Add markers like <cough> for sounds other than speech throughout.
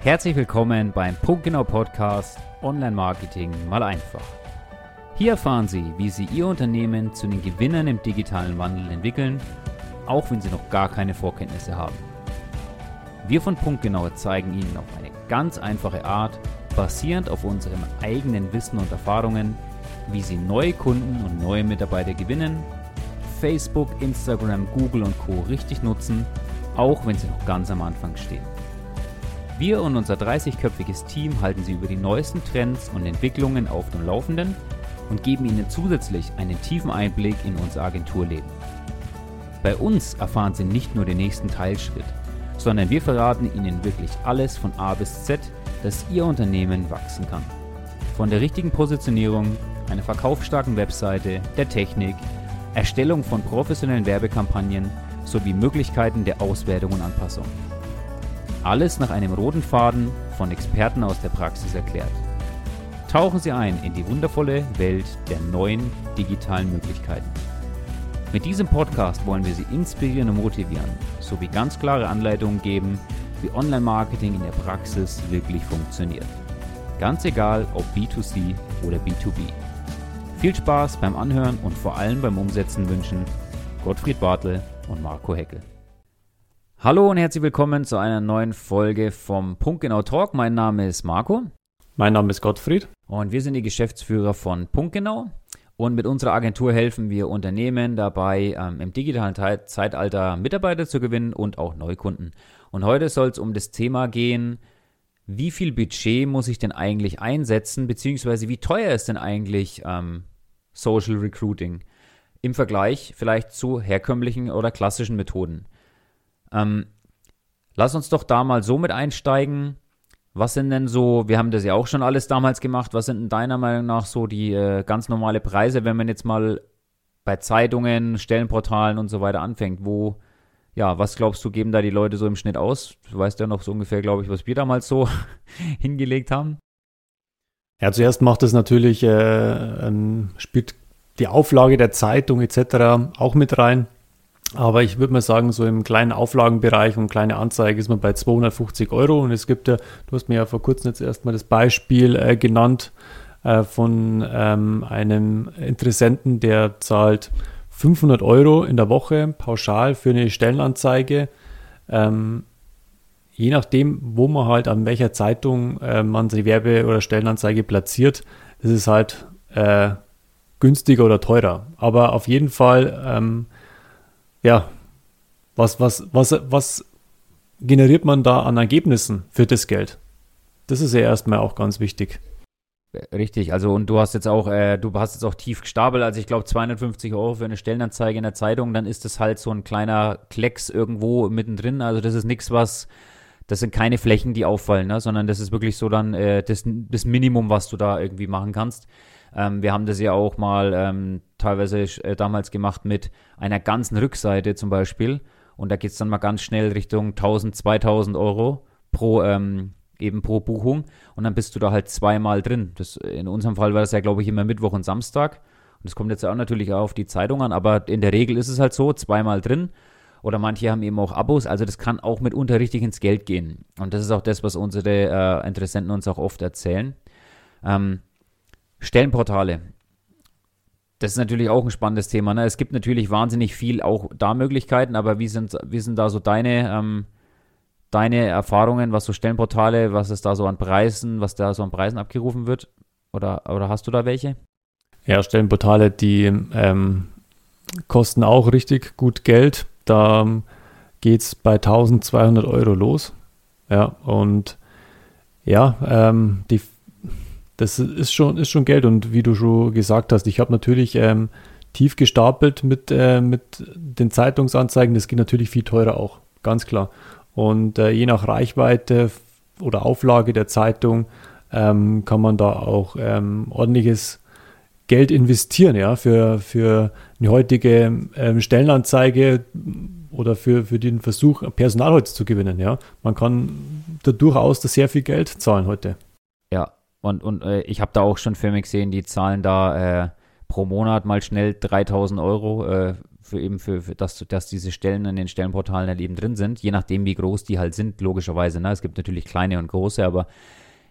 Herzlich willkommen beim Punktgenau Podcast Online Marketing mal einfach. Hier erfahren Sie, wie Sie Ihr Unternehmen zu den Gewinnern im digitalen Wandel entwickeln, auch wenn Sie noch gar keine Vorkenntnisse haben. Wir von Punktgenau zeigen Ihnen auf eine ganz einfache Art, basierend auf unserem eigenen Wissen und Erfahrungen, wie Sie neue Kunden und neue Mitarbeiter gewinnen, Facebook, Instagram, Google und Co. richtig nutzen, auch wenn Sie noch ganz am Anfang stehen. Wir und unser 30-köpfiges Team halten Sie über die neuesten Trends und Entwicklungen auf dem Laufenden und geben Ihnen zusätzlich einen tiefen Einblick in unser Agenturleben. Bei uns erfahren Sie nicht nur den nächsten Teilschritt, sondern wir verraten Ihnen wirklich alles von A bis Z, dass Ihr Unternehmen wachsen kann. Von der richtigen Positionierung, einer verkaufsstarken Webseite, der Technik, Erstellung von professionellen Werbekampagnen sowie Möglichkeiten der Auswertung und Anpassung. Alles nach einem roten Faden von Experten aus der Praxis erklärt. Tauchen Sie ein in die wundervolle Welt der neuen digitalen Möglichkeiten. Mit diesem Podcast wollen wir Sie inspirieren und motivieren, sowie ganz klare Anleitungen geben, wie Online-Marketing in der Praxis wirklich funktioniert. Ganz egal, ob B2C oder B2B. Viel Spaß beim Anhören und vor allem beim Umsetzen wünschen Gottfried Bartel und Marco Heckel. Hallo und herzlich willkommen zu einer neuen Folge vom Punktgenau Talk. Mein Name ist Marco. Mein Name ist Gottfried. Und wir sind die Geschäftsführer von Punktgenau. Und mit unserer Agentur helfen wir Unternehmen dabei, ähm, im digitalen Zeitalter Mitarbeiter zu gewinnen und auch Neukunden. Und heute soll es um das Thema gehen, wie viel Budget muss ich denn eigentlich einsetzen, beziehungsweise wie teuer ist denn eigentlich ähm, Social Recruiting im Vergleich vielleicht zu herkömmlichen oder klassischen Methoden. Ähm, lass uns doch da mal so mit einsteigen. Was sind denn so, wir haben das ja auch schon alles damals gemacht, was sind in deiner Meinung nach so die äh, ganz normale Preise, wenn man jetzt mal bei Zeitungen, Stellenportalen und so weiter anfängt? Wo, ja, was glaubst du, geben da die Leute so im Schnitt aus? Du weißt ja noch so ungefähr, glaube ich, was wir damals so <laughs> hingelegt haben. Ja, zuerst macht es natürlich, äh, spielt die Auflage der Zeitung etc. auch mit rein. Aber ich würde mal sagen, so im kleinen Auflagenbereich und kleine Anzeige ist man bei 250 Euro. Und es gibt ja, du hast mir ja vor kurzem jetzt erstmal das Beispiel äh, genannt äh, von ähm, einem Interessenten, der zahlt 500 Euro in der Woche pauschal für eine Stellenanzeige. Ähm, je nachdem, wo man halt an welcher Zeitung äh, man die Werbe- oder Stellenanzeige platziert, ist es halt äh, günstiger oder teurer. Aber auf jeden Fall ähm, ja, was, was, was, was generiert man da an Ergebnissen für das Geld? Das ist ja erstmal auch ganz wichtig. Richtig, also und du hast jetzt auch, äh, du hast jetzt auch tief gestapelt, also ich glaube 250 Euro für eine Stellenanzeige in der Zeitung, dann ist das halt so ein kleiner Klecks irgendwo mittendrin. Also das ist nichts, was, das sind keine Flächen, die auffallen, ne? sondern das ist wirklich so dann äh, das, das Minimum, was du da irgendwie machen kannst. Ähm, wir haben das ja auch mal ähm, teilweise äh, damals gemacht mit einer ganzen Rückseite zum Beispiel. Und da geht es dann mal ganz schnell Richtung 1000, 2000 Euro pro, ähm, eben pro Buchung. Und dann bist du da halt zweimal drin. Das, in unserem Fall war das ja, glaube ich, immer Mittwoch und Samstag. Und das kommt jetzt auch natürlich auch auf die Zeitung an, aber in der Regel ist es halt so, zweimal drin. Oder manche haben eben auch Abos, also das kann auch mitunter richtig ins Geld gehen. Und das ist auch das, was unsere äh, Interessenten uns auch oft erzählen. Ähm, Stellenportale. Das ist natürlich auch ein spannendes Thema. Ne? Es gibt natürlich wahnsinnig viel auch da Möglichkeiten, aber wie sind, wie sind da so deine, ähm, deine Erfahrungen, was so Stellenportale, was ist da so an Preisen, was da so an Preisen abgerufen wird? Oder, oder hast du da welche? Ja, Stellenportale, die ähm, kosten auch richtig gut Geld. Da ähm, geht es bei 1200 Euro los. Ja, und ja, ähm, die das ist schon, ist schon Geld. Und wie du schon gesagt hast, ich habe natürlich ähm, tief gestapelt mit, äh, mit den Zeitungsanzeigen. Das geht natürlich viel teurer auch, ganz klar. Und äh, je nach Reichweite oder Auflage der Zeitung ähm, kann man da auch ähm, ordentliches Geld investieren, ja, für, für eine heutige ähm, Stellenanzeige oder für, für den Versuch, Personal heute zu gewinnen, ja. Man kann da durchaus da sehr viel Geld zahlen heute. Ja, und, und äh, ich habe da auch schon Filme gesehen, die zahlen da äh, pro Monat mal schnell 3000 Euro äh, für eben für, für dass, dass diese Stellen in den Stellenportalen halt eben drin sind, je nachdem, wie groß die halt sind, logischerweise. Ne? Es gibt natürlich kleine und große, aber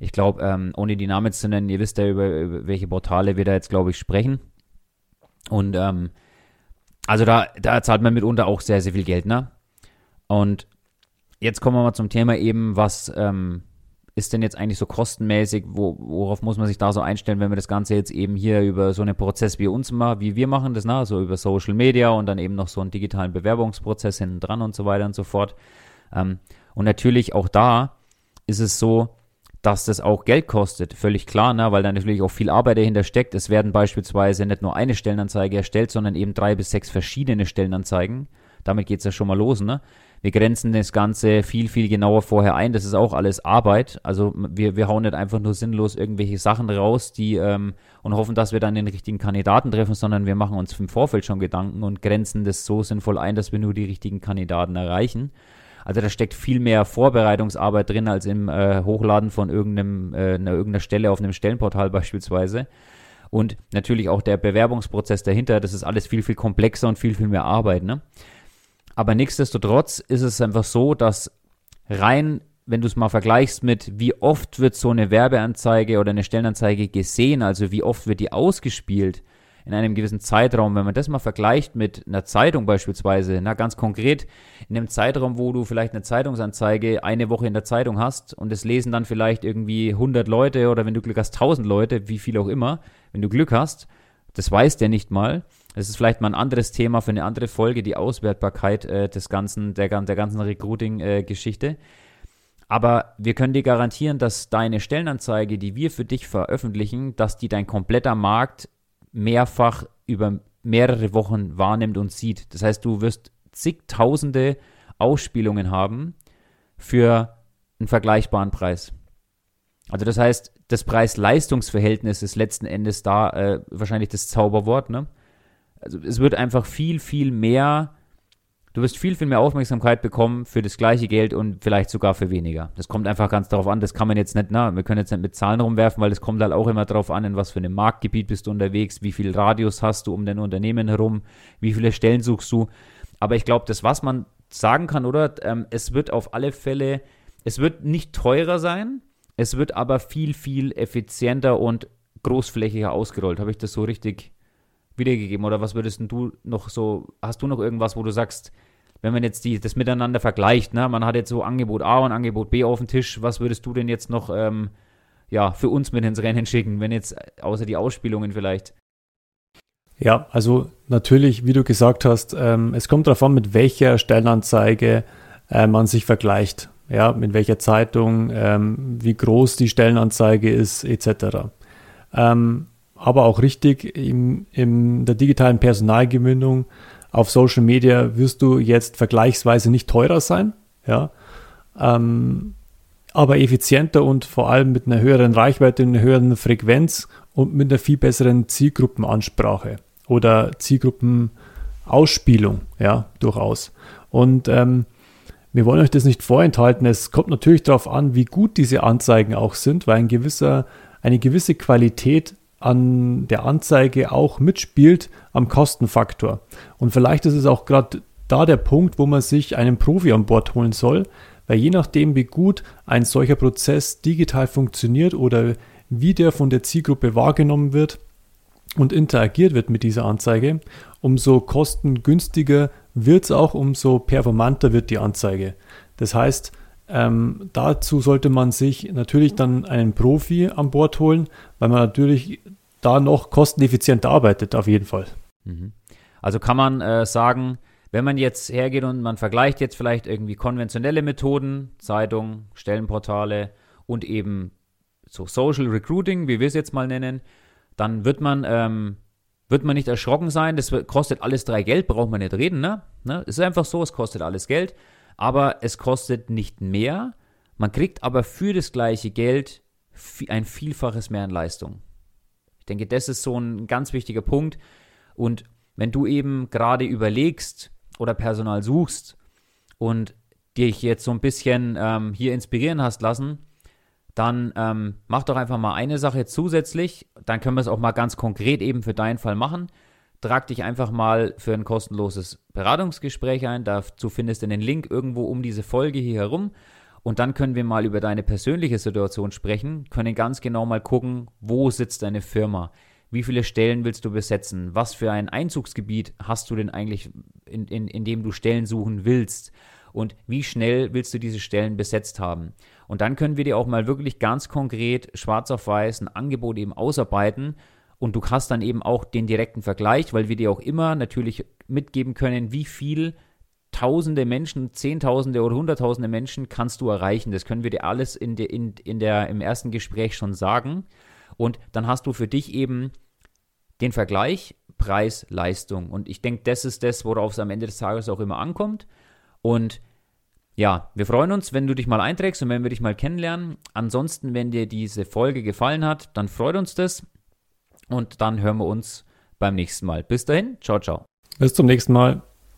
ich glaube, ähm, ohne die Namen zu nennen, ihr wisst ja, über, über welche Portale wir da jetzt, glaube ich, sprechen. Und ähm, also da, da zahlt man mitunter auch sehr, sehr viel Geld, ne? Und jetzt kommen wir mal zum Thema eben, was ähm, ist denn jetzt eigentlich so kostenmäßig, wo, worauf muss man sich da so einstellen, wenn wir das Ganze jetzt eben hier über so einen Prozess wie uns machen, wie wir machen das, ne? so über Social Media und dann eben noch so einen digitalen Bewerbungsprozess hinten dran und so weiter und so fort. Ähm, und natürlich auch da ist es so, dass das auch Geld kostet, völlig klar, ne? weil da natürlich auch viel Arbeit dahinter steckt. Es werden beispielsweise nicht nur eine Stellenanzeige erstellt, sondern eben drei bis sechs verschiedene Stellenanzeigen. Damit geht es ja schon mal los. Ne? Wir grenzen das Ganze viel, viel genauer vorher ein. Das ist auch alles Arbeit. Also wir, wir hauen nicht einfach nur sinnlos irgendwelche Sachen raus, die ähm, und hoffen, dass wir dann den richtigen Kandidaten treffen, sondern wir machen uns im Vorfeld schon Gedanken und grenzen das so sinnvoll ein, dass wir nur die richtigen Kandidaten erreichen. Also da steckt viel mehr Vorbereitungsarbeit drin als im äh, Hochladen von irgendeinem, äh, einer, irgendeiner Stelle auf einem Stellenportal <laughs> beispielsweise. Und natürlich auch der Bewerbungsprozess dahinter, das ist alles viel, viel komplexer und viel, viel mehr Arbeit. Ne? Aber nichtsdestotrotz ist es einfach so, dass rein, wenn du es mal vergleichst mit, wie oft wird so eine Werbeanzeige oder eine Stellenanzeige gesehen, also wie oft wird die ausgespielt, in einem gewissen Zeitraum, wenn man das mal vergleicht mit einer Zeitung beispielsweise, na ganz konkret, in einem Zeitraum, wo du vielleicht eine Zeitungsanzeige eine Woche in der Zeitung hast und es lesen dann vielleicht irgendwie 100 Leute oder wenn du Glück hast 1000 Leute, wie viel auch immer, wenn du Glück hast, das weiß der nicht mal. Das ist vielleicht mal ein anderes Thema für eine andere Folge, die Auswertbarkeit äh, des ganzen, der, der ganzen Recruiting-Geschichte. Äh, aber wir können dir garantieren, dass deine Stellenanzeige, die wir für dich veröffentlichen, dass die dein kompletter Markt mehrfach über mehrere Wochen wahrnimmt und sieht. Das heißt, du wirst zigtausende Ausspielungen haben für einen vergleichbaren Preis. Also das heißt, das Preis-Leistungs-Verhältnis ist letzten Endes da äh, wahrscheinlich das Zauberwort. Ne? Also es wird einfach viel, viel mehr Du wirst viel, viel mehr Aufmerksamkeit bekommen für das gleiche Geld und vielleicht sogar für weniger. Das kommt einfach ganz darauf an. Das kann man jetzt nicht, na, wir können jetzt nicht mit Zahlen rumwerfen, weil das kommt halt auch immer darauf an, in was für einem Marktgebiet bist du unterwegs, wie viel Radius hast du um dein Unternehmen herum, wie viele Stellen suchst du. Aber ich glaube, das, was man sagen kann, oder? Ähm, es wird auf alle Fälle, es wird nicht teurer sein, es wird aber viel, viel effizienter und großflächiger ausgerollt. Habe ich das so richtig wiedergegeben? Oder was würdest du noch so, hast du noch irgendwas, wo du sagst, wenn man jetzt die, das miteinander vergleicht, ne, man hat jetzt so Angebot A und Angebot B auf dem Tisch, was würdest du denn jetzt noch ähm, ja, für uns mit ins Rennen schicken, wenn jetzt außer die Ausspielungen vielleicht? Ja, also natürlich, wie du gesagt hast, ähm, es kommt darauf an, mit welcher Stellenanzeige äh, man sich vergleicht. Ja, mit welcher Zeitung, ähm, wie groß die Stellenanzeige ist, etc. Ähm, aber auch richtig, in, in der digitalen Personalgewinnung auf Social Media wirst du jetzt vergleichsweise nicht teurer sein, ja, ähm, aber effizienter und vor allem mit einer höheren Reichweite, einer höheren Frequenz und mit einer viel besseren Zielgruppenansprache oder Zielgruppenausspielung, ja, durchaus. Und ähm, wir wollen euch das nicht vorenthalten. Es kommt natürlich darauf an, wie gut diese Anzeigen auch sind, weil ein gewisser, eine gewisse Qualität an der Anzeige auch mitspielt am Kostenfaktor. Und vielleicht ist es auch gerade da der Punkt, wo man sich einen Profi an Bord holen soll, weil je nachdem, wie gut ein solcher Prozess digital funktioniert oder wie der von der Zielgruppe wahrgenommen wird und interagiert wird mit dieser Anzeige, umso kostengünstiger wird es auch, umso performanter wird die Anzeige. Das heißt, ähm, dazu sollte man sich natürlich dann einen Profi an Bord holen, weil man natürlich da noch kosteneffizient arbeitet, auf jeden Fall. Mhm. Also kann man äh, sagen, wenn man jetzt hergeht und man vergleicht jetzt vielleicht irgendwie konventionelle Methoden, Zeitung, Stellenportale und eben so Social Recruiting, wie wir es jetzt mal nennen, dann wird man, ähm, wird man nicht erschrocken sein. Das kostet alles drei Geld, braucht man nicht reden, ne? ne? Es ist einfach so, es kostet alles Geld, aber es kostet nicht mehr. Man kriegt aber für das gleiche Geld ein Vielfaches mehr an Leistung. Ich denke, das ist so ein ganz wichtiger Punkt. Und wenn du eben gerade überlegst oder Personal suchst und dich jetzt so ein bisschen ähm, hier inspirieren hast lassen, dann ähm, mach doch einfach mal eine Sache zusätzlich. Dann können wir es auch mal ganz konkret eben für deinen Fall machen. Trag dich einfach mal für ein kostenloses Beratungsgespräch ein. Dazu findest du den Link irgendwo um diese Folge hier herum. Und dann können wir mal über deine persönliche Situation sprechen, können ganz genau mal gucken, wo sitzt deine Firma, wie viele Stellen willst du besetzen, was für ein Einzugsgebiet hast du denn eigentlich, in, in, in dem du Stellen suchen willst und wie schnell willst du diese Stellen besetzt haben. Und dann können wir dir auch mal wirklich ganz konkret schwarz auf weiß ein Angebot eben ausarbeiten und du hast dann eben auch den direkten Vergleich, weil wir dir auch immer natürlich mitgeben können, wie viel Tausende Menschen, Zehntausende oder Hunderttausende Menschen kannst du erreichen. Das können wir dir alles in de, in, in der, im ersten Gespräch schon sagen. Und dann hast du für dich eben den Vergleich Preis, Leistung. Und ich denke, das ist das, worauf es am Ende des Tages auch immer ankommt. Und ja, wir freuen uns, wenn du dich mal einträgst und wenn wir dich mal kennenlernen. Ansonsten, wenn dir diese Folge gefallen hat, dann freut uns das. Und dann hören wir uns beim nächsten Mal. Bis dahin, ciao, ciao. Bis zum nächsten Mal.